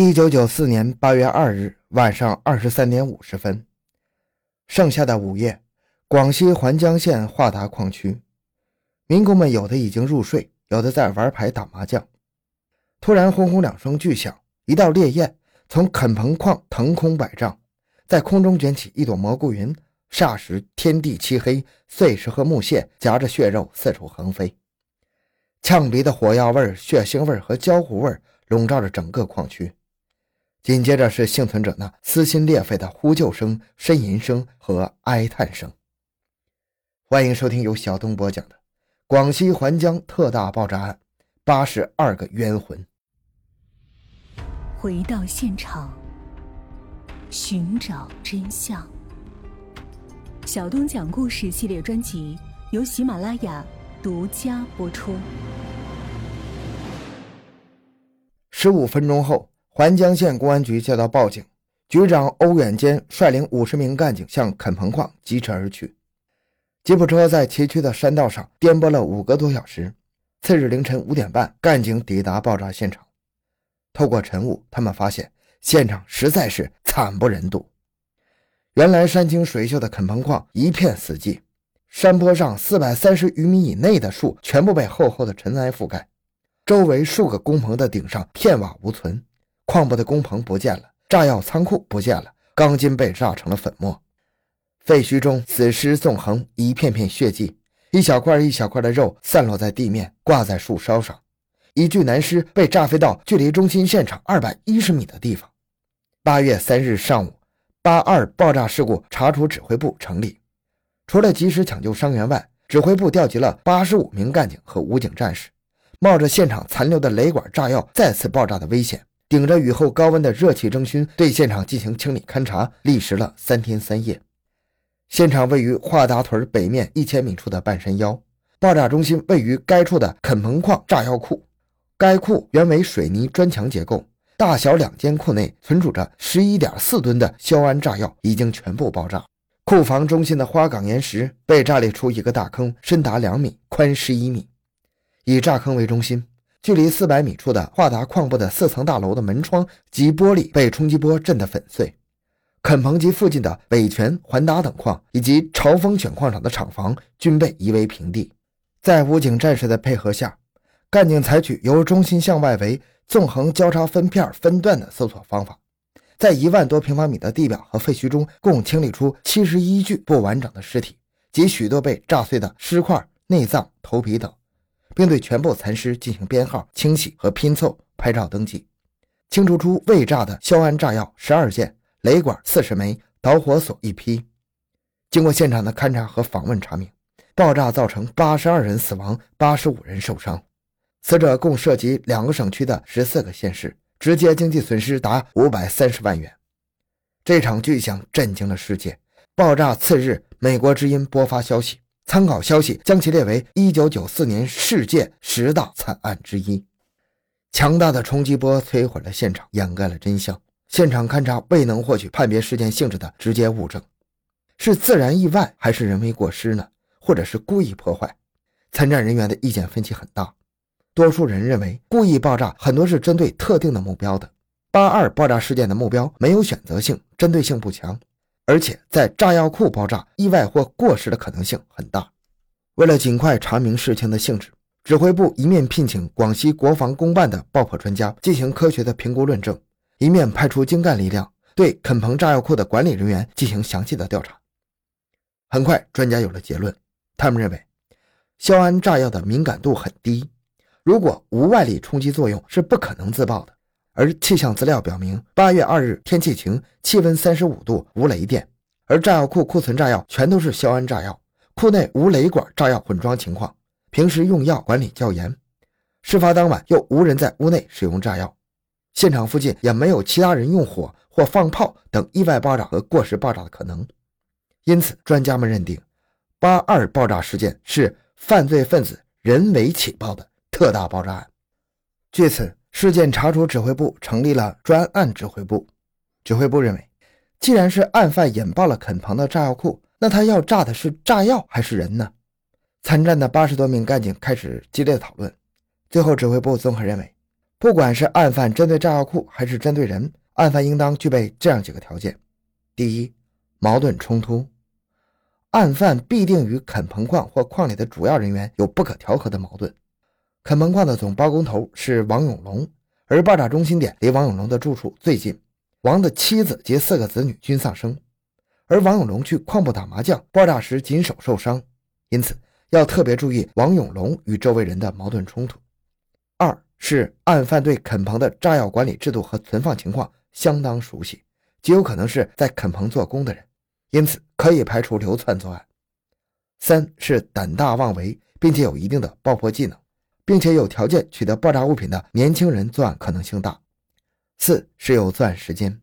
一九九四年八月二日晚上二十三点五十分，盛夏的午夜，广西环江县华达矿区，民工们有的已经入睡，有的在玩牌打麻将。突然，轰轰两声巨响，一道烈焰从垦棚矿腾空百丈，在空中卷起一朵蘑菇云，霎时天地漆黑，碎石和木屑夹着血肉四处横飞，呛鼻的火药味、血腥味和焦糊味笼罩着整个矿区。紧接着是幸存者那撕心裂肺的呼救声、呻吟声和哀叹声。欢迎收听由小东播讲的《广西环江特大爆炸案》，八十二个冤魂。回到现场，寻找真相。小东讲故事系列专辑由喜马拉雅独家播出。十五分钟后。环江县公安局接到报警，局长欧远坚率领五十名干警向垦棚矿疾驰而去。吉普车在崎岖的山道上颠簸了五个多小时。次日凌晨五点半，干警抵达爆炸现场。透过晨雾，他们发现现场实在是惨不忍睹。原来山清水秀的垦棚矿一片死寂，山坡上四百三十余米以内的树全部被厚厚的尘埃覆盖，周围数个工棚的顶上片瓦无存。矿部的工棚不见了，炸药仓库不见了，钢筋被炸成了粉末。废墟中死尸纵横，一片片血迹，一小块一小块的肉散落在地面，挂在树梢上。一具男尸被炸飞到距离中心现场二百一十米的地方。八月三日上午，八二爆炸事故查处指挥部成立，除了及时抢救伤员外，指挥部调集了八十五名干警和武警战士，冒着现场残留的雷管炸药再次爆炸的危险。顶着雨后高温的热气蒸熏，对现场进行清理勘查，历时了三天三夜。现场位于华达屯北面一千米处的半山腰，爆炸中心位于该处的垦棚矿炸药库。该库原为水泥砖墙结构，大小两间库内存储着十一点四吨的硝铵炸药，已经全部爆炸。库房中心的花岗岩石被炸裂出一个大坑，深达两米，宽十一米，以炸坑为中心。距离四百米处的华达矿部的四层大楼的门窗及玻璃被冲击波震得粉碎，垦棚及附近的北泉、环达等矿以及朝风选矿场的厂房均被夷为平地。在武警战士的配合下，干警采取由中心向外围纵横交叉分片分段的搜索方法，在一万多平方米的地表和废墟中，共清理出七十一具不完整的尸体及许多被炸碎的尸块、内脏、头皮等。并对全部残尸进行编号、清洗和拼凑、拍照登记，清除出未炸的硝铵炸药十二件、雷管四十枚、导火索一批。经过现场的勘查和访问查明，爆炸造成八十二人死亡、八十五人受伤，死者共涉及两个省区的十四个县市，直接经济损失达五百三十万元。这场巨响震惊了世界。爆炸次日，美国之音播发消息。参考消息将其列为1994年世界十大惨案之一。强大的冲击波摧毁了现场，掩盖了真相。现场勘查未能获取判别事件性质的直接物证，是自然意外还是人为过失呢？或者是故意破坏？参战人员的意见分歧很大。多数人认为故意爆炸很多是针对特定的目标的。八二爆炸事件的目标没有选择性，针对性不强。而且在炸药库爆炸，意外或过失的可能性很大。为了尽快查明事情的性质，指挥部一面聘请广西国防公办的爆破专家进行科学的评估论证，一面派出精干力量对垦鹏炸药库的管理人员进行详细的调查。很快，专家有了结论，他们认为硝铵炸药的敏感度很低，如果无外力冲击作用，是不可能自爆的。而气象资料表明，八月二日天气晴，气温三十五度，无雷电。而炸药库库存炸药全都是硝铵炸药，库内无雷管炸药混装情况，平时用药管理较严。事发当晚又无人在屋内使用炸药，现场附近也没有其他人用火或放炮等意外爆炸和过失爆炸的可能。因此，专家们认定，八二爆炸事件是犯罪分子人为起爆的特大爆炸案。据此。事件查处指挥部成立了专案指挥部。指挥部认为，既然是案犯引爆了垦棚的炸药库，那他要炸的是炸药还是人呢？参战的八十多名干警开始激烈讨论。最后，指挥部综合认为，不管是案犯针对炸药库还是针对人，案犯应当具备这样几个条件：第一，矛盾冲突，案犯必定与垦棚矿或矿里的主要人员有不可调和的矛盾。垦棚矿的总包工头是王永龙，而爆炸中心点离王永龙的住处最近，王的妻子及四个子女均丧生，而王永龙去矿部打麻将，爆炸时仅手受伤，因此要特别注意王永龙与周围人的矛盾冲突。二是案犯对垦棚的炸药管理制度和存放情况相当熟悉，极有可能是在垦棚做工的人，因此可以排除流窜作案。三是胆大妄为，并且有一定的爆破技能，并且有条件取得爆炸物品的年轻人作案可能性大。四是有作案时间。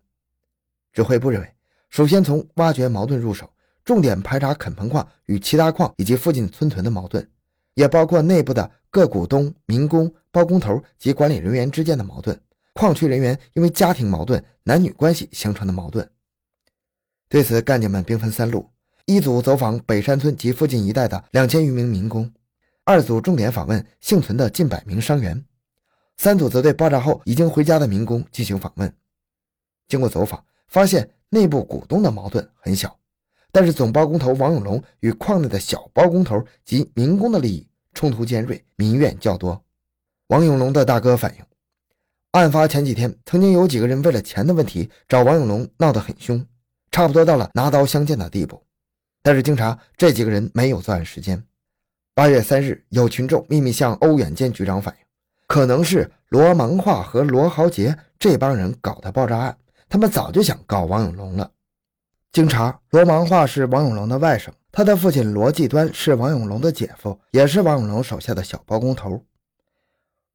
指挥部认为，首先从挖掘矛盾入手，重点排查垦棚矿与其他矿以及附近村屯的矛盾，也包括内部的各股东、民工。包工头及管理人员之间的矛盾，矿区人员因为家庭矛盾、男女关系形成的矛盾。对此，干警们兵分三路：一组走访北山村及附近一带的两千余名民工；二组重点访问幸存的近百名伤员；三组则对爆炸后已经回家的民工进行访问。经过走访，发现内部股东的矛盾很小，但是总包工头王永龙与矿内的小包工头及民工的利益冲突尖锐，民怨较多。王永龙的大哥反映，案发前几天，曾经有几个人为了钱的问题找王永龙闹得很凶，差不多到了拿刀相见的地步。但是经查，这几个人没有作案时间。八月三日，有群众秘密向欧远坚局长反映，可能是罗芒化和罗豪杰这帮人搞的爆炸案，他们早就想告王永龙了。经查，罗芒化是王永龙的外甥，他的父亲罗继端是王永龙的姐夫，也是王永龙手下的小包工头。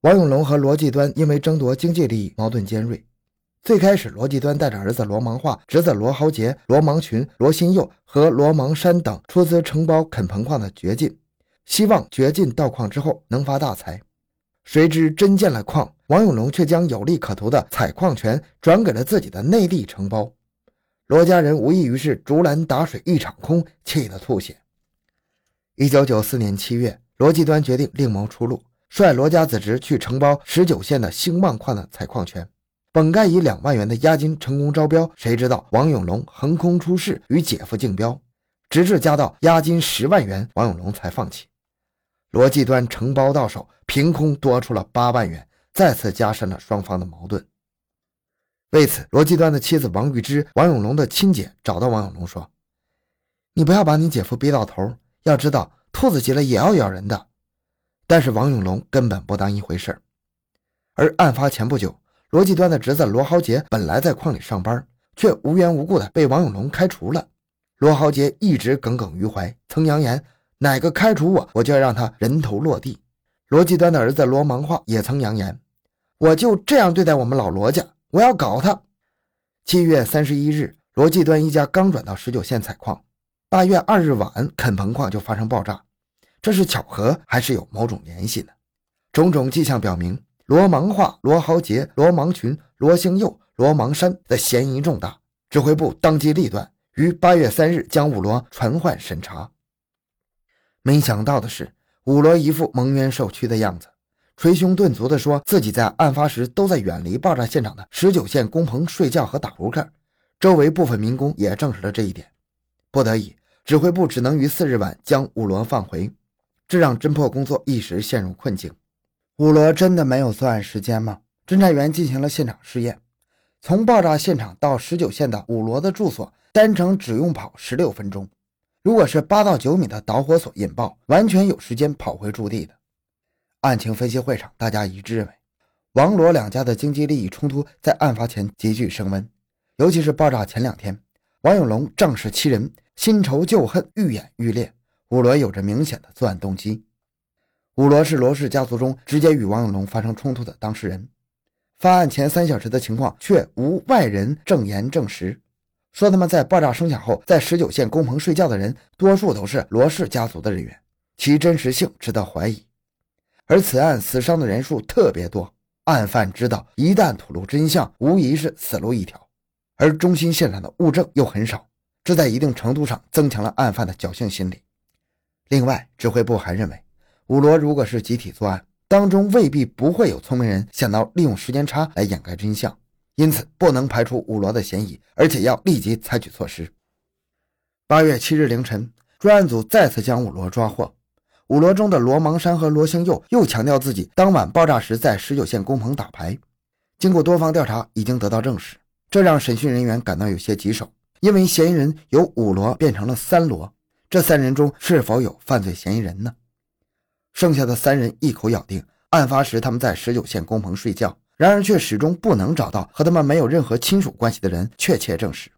王永龙和罗继端因为争夺经济利益矛盾尖锐。最开始，罗继端带着儿子罗芒化、侄子罗豪杰、罗芒群、罗新佑和罗芒山等出资承包垦棚矿的掘进，希望掘进到矿之后能发大财。谁知真建了矿，王永龙却将有利可图的采矿权转给了自己的内地承包。罗家人无异于是竹篮打水一场空，气得吐血。一九九四年七月，罗继端决定另谋出路。率罗家子侄去承包十九县的兴旺矿的采矿权，本该以两万元的押金成功招标，谁知道王永龙横空出世，与姐夫竞标，直至加到押金十万元，王永龙才放弃。罗继端承包到手，凭空多出了八万元，再次加深了双方的矛盾。为此，罗继端的妻子王玉芝，王永龙的亲姐，找到王永龙说：“你不要把你姐夫逼到头，要知道兔子急了也要咬人的。”但是王永龙根本不当一回事而案发前不久，罗继端的侄子罗豪杰本来在矿里上班，却无缘无故的被王永龙开除了。罗豪杰一直耿耿于怀，曾扬言哪个开除我，我就要让他人头落地。罗继端的儿子罗芒化也曾扬言，我就这样对待我们老罗家，我要搞他。七月三十一日，罗继端一家刚转到十九县采矿，八月二日晚，垦棚矿就发生爆炸。这是巧合还是有某种联系呢？种种迹象表明，罗芒化、罗豪杰、罗芒群、罗兴佑、罗芒山的嫌疑重大。指挥部当机立断，于八月三日将五罗传唤审查。没想到的是，五罗一副蒙冤受屈的样子，捶胸顿足地说自己在案发时都在远离爆炸现场的十九线工棚睡觉和打扑克。周围部分民工也证实了这一点。不得已，指挥部只能于四日晚将五罗放回。这让侦破工作一时陷入困境。五罗真的没有作案时间吗？侦查员进行了现场试验，从爆炸现场到十九线的五罗的住所，单程只用跑十六分钟。如果是八到九米的导火索引爆，完全有时间跑回驻地的。案情分析会上，大家一致认为，王罗两家的经济利益冲突在案发前急剧升温，尤其是爆炸前两天，王永龙仗势欺人，新仇旧恨愈演愈烈。五罗有着明显的作案动机。五罗是罗氏家族中直接与王永龙发生冲突的当事人。发案前三小时的情况却无外人证言证实，说他们在爆炸声响后在十九线工棚睡觉的人，多数都是罗氏家族的人员，其真实性值得怀疑。而此案死伤的人数特别多，案犯知道一旦吐露真相，无疑是死路一条。而中心现场的物证又很少，这在一定程度上增强了案犯的侥幸心理。另外，指挥部还认为，五罗如果是集体作案，当中未必不会有聪明人想到利用时间差来掩盖真相，因此不能排除五罗的嫌疑，而且要立即采取措施。八月七日凌晨，专案组再次将五罗抓获。五罗中的罗芒山和罗兴佑又强调自己当晚爆炸时在十九线工棚打牌。经过多方调查，已经得到证实，这让审讯人员感到有些棘手，因为嫌疑人由五罗变成了三罗，这三人中是否有犯罪嫌疑人呢？剩下的三人一口咬定，案发时他们在十九线工棚睡觉，然而却始终不能找到和他们没有任何亲属关系的人确切证实。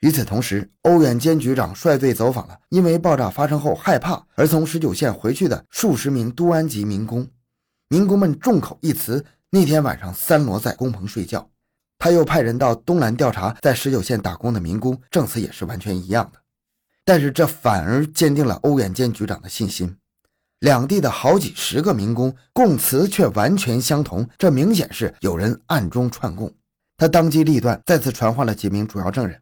与此同时，欧远坚局长率队走访了因为爆炸发生后害怕而从十九线回去的数十名都安籍民工，民工们众口一词，那天晚上三罗在工棚睡觉。他又派人到东南调查在十九线打工的民工，证词也是完全一样的。但是这反而坚定了欧远坚局长的信心。两地的好几十个民工供词却完全相同，这明显是有人暗中串供。他当机立断，再次传唤了几名主要证人，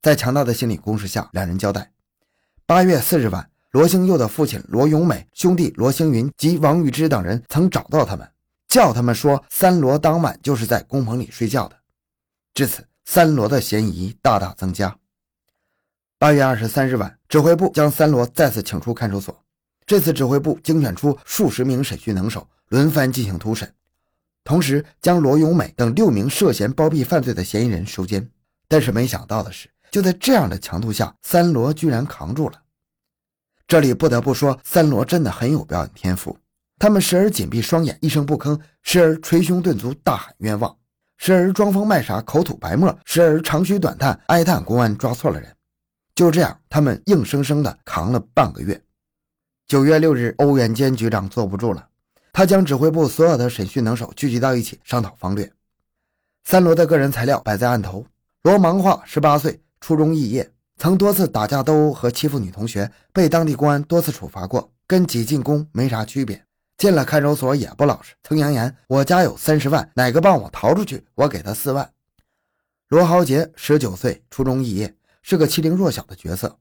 在强大的心理攻势下，两人交代：八月四日晚，罗兴佑的父亲罗永美、兄弟罗兴云及王玉芝等人曾找到他们，叫他们说三罗当晚就是在工棚里睡觉的。至此，三罗的嫌疑大大增加。八月二十三日晚，指挥部将三罗再次请出看守所。这次指挥部精选出数十名审讯能手，轮番进行突审，同时将罗永美等六名涉嫌包庇犯罪的嫌疑人收监。但是没想到的是，就在这样的强度下，三罗居然扛住了。这里不得不说，三罗真的很有表演天赋。他们时而紧闭双眼，一声不吭；时而捶胸顿足，大喊冤枉；时而装疯卖傻，口吐白沫；时而长吁短叹，哀叹公安抓错了人。就这样，他们硬生生的扛了半个月。九月六日，欧远坚局长坐不住了，他将指挥部所有的审讯能手聚集到一起商讨方略。三罗的个人材料摆在案头：罗芒化，十八岁，初中肄业，曾多次打架斗殴和欺负女同学，被当地公安多次处罚过，跟挤进宫没啥区别。进了看守所也不老实，曾扬言：“我家有三十万，哪个帮我逃出去，我给他四万。”罗豪杰，十九岁，初中肄业，是个欺凌弱小的角色。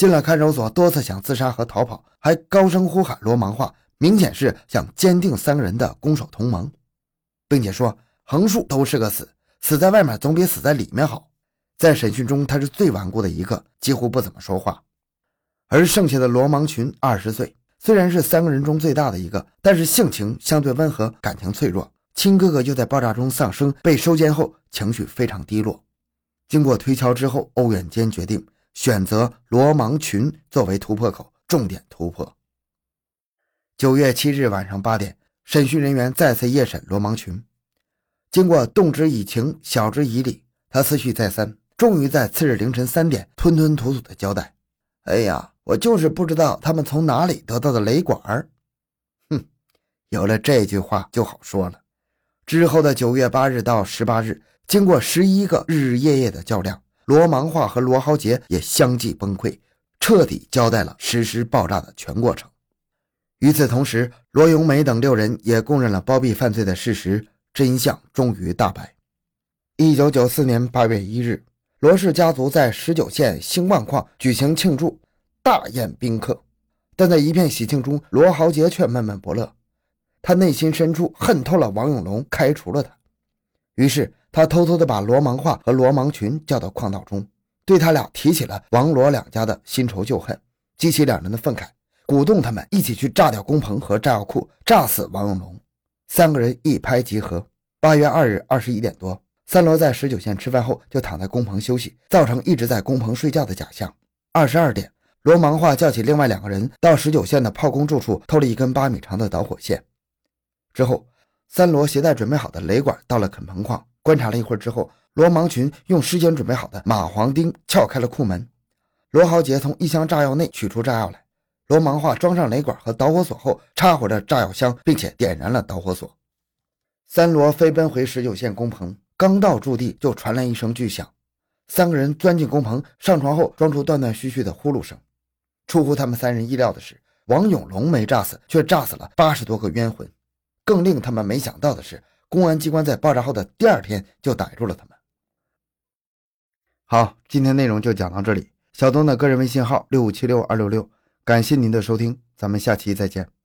进了看守所，多次想自杀和逃跑，还高声呼喊罗芒话，明显是想坚定三个人的攻守同盟，并且说横竖都是个死，死在外面总比死在里面好。在审讯中，他是最顽固的一个，几乎不怎么说话。而剩下的罗芒群，二十岁，虽然是三个人中最大的一个，但是性情相对温和，感情脆弱。亲哥哥就在爆炸中丧生，被收监后情绪非常低落。经过推敲之后，欧远坚决定。选择罗芒群作为突破口，重点突破。九月七日晚上八点，审讯人员再次夜审罗芒群。经过动之以情，晓之以理，他思绪再三，终于在次日凌晨三点吞吞吐吐的交代：“哎呀，我就是不知道他们从哪里得到的雷管儿。”哼，有了这句话就好说了。之后的九月八日到十八日，经过十一个日日夜夜的较量。罗芒化和罗豪杰也相继崩溃，彻底交代了实施爆炸的全过程。与此同时，罗永美等六人也供认了包庇犯罪的事实，真相终于大白。一九九四年八月一日，罗氏家族在十九县兴旺矿举行庆祝大宴宾客，但在一片喜庆中，罗豪杰却闷闷不乐，他内心深处恨透了王永龙，开除了他。于是。他偷偷地把罗芒化和罗芒群叫到矿道中，对他俩提起了王罗两家的新仇旧恨，激起两人的愤慨，鼓动他们一起去炸掉工棚和炸药库，炸死王永龙。三个人一拍即合。八月二日二十一点多，三罗在十九线吃饭后就躺在工棚休息，造成一直在工棚睡觉的假象。二十二点，罗芒化叫起另外两个人到十九线的炮工住处偷了一根八米长的导火线，之后三罗携带准备好的雷管到了垦棚矿。观察了一会儿之后，罗芒群用事先准备好的马黄钉撬开了库门。罗豪杰从一箱炸药内取出炸药来。罗芒化装上雷管和导火索后，插火着炸药箱，并且点燃了导火索。三罗飞奔回十九线工棚，刚到驻地就传来一声巨响。三个人钻进工棚，上床后装出断断续续的呼噜声。出乎他们三人意料的是，王永龙没炸死，却炸死了八十多个冤魂。更令他们没想到的是。公安机关在爆炸后的第二天就逮住了他们。好，今天内容就讲到这里。小东的个人微信号六五七六二六六，感谢您的收听，咱们下期再见。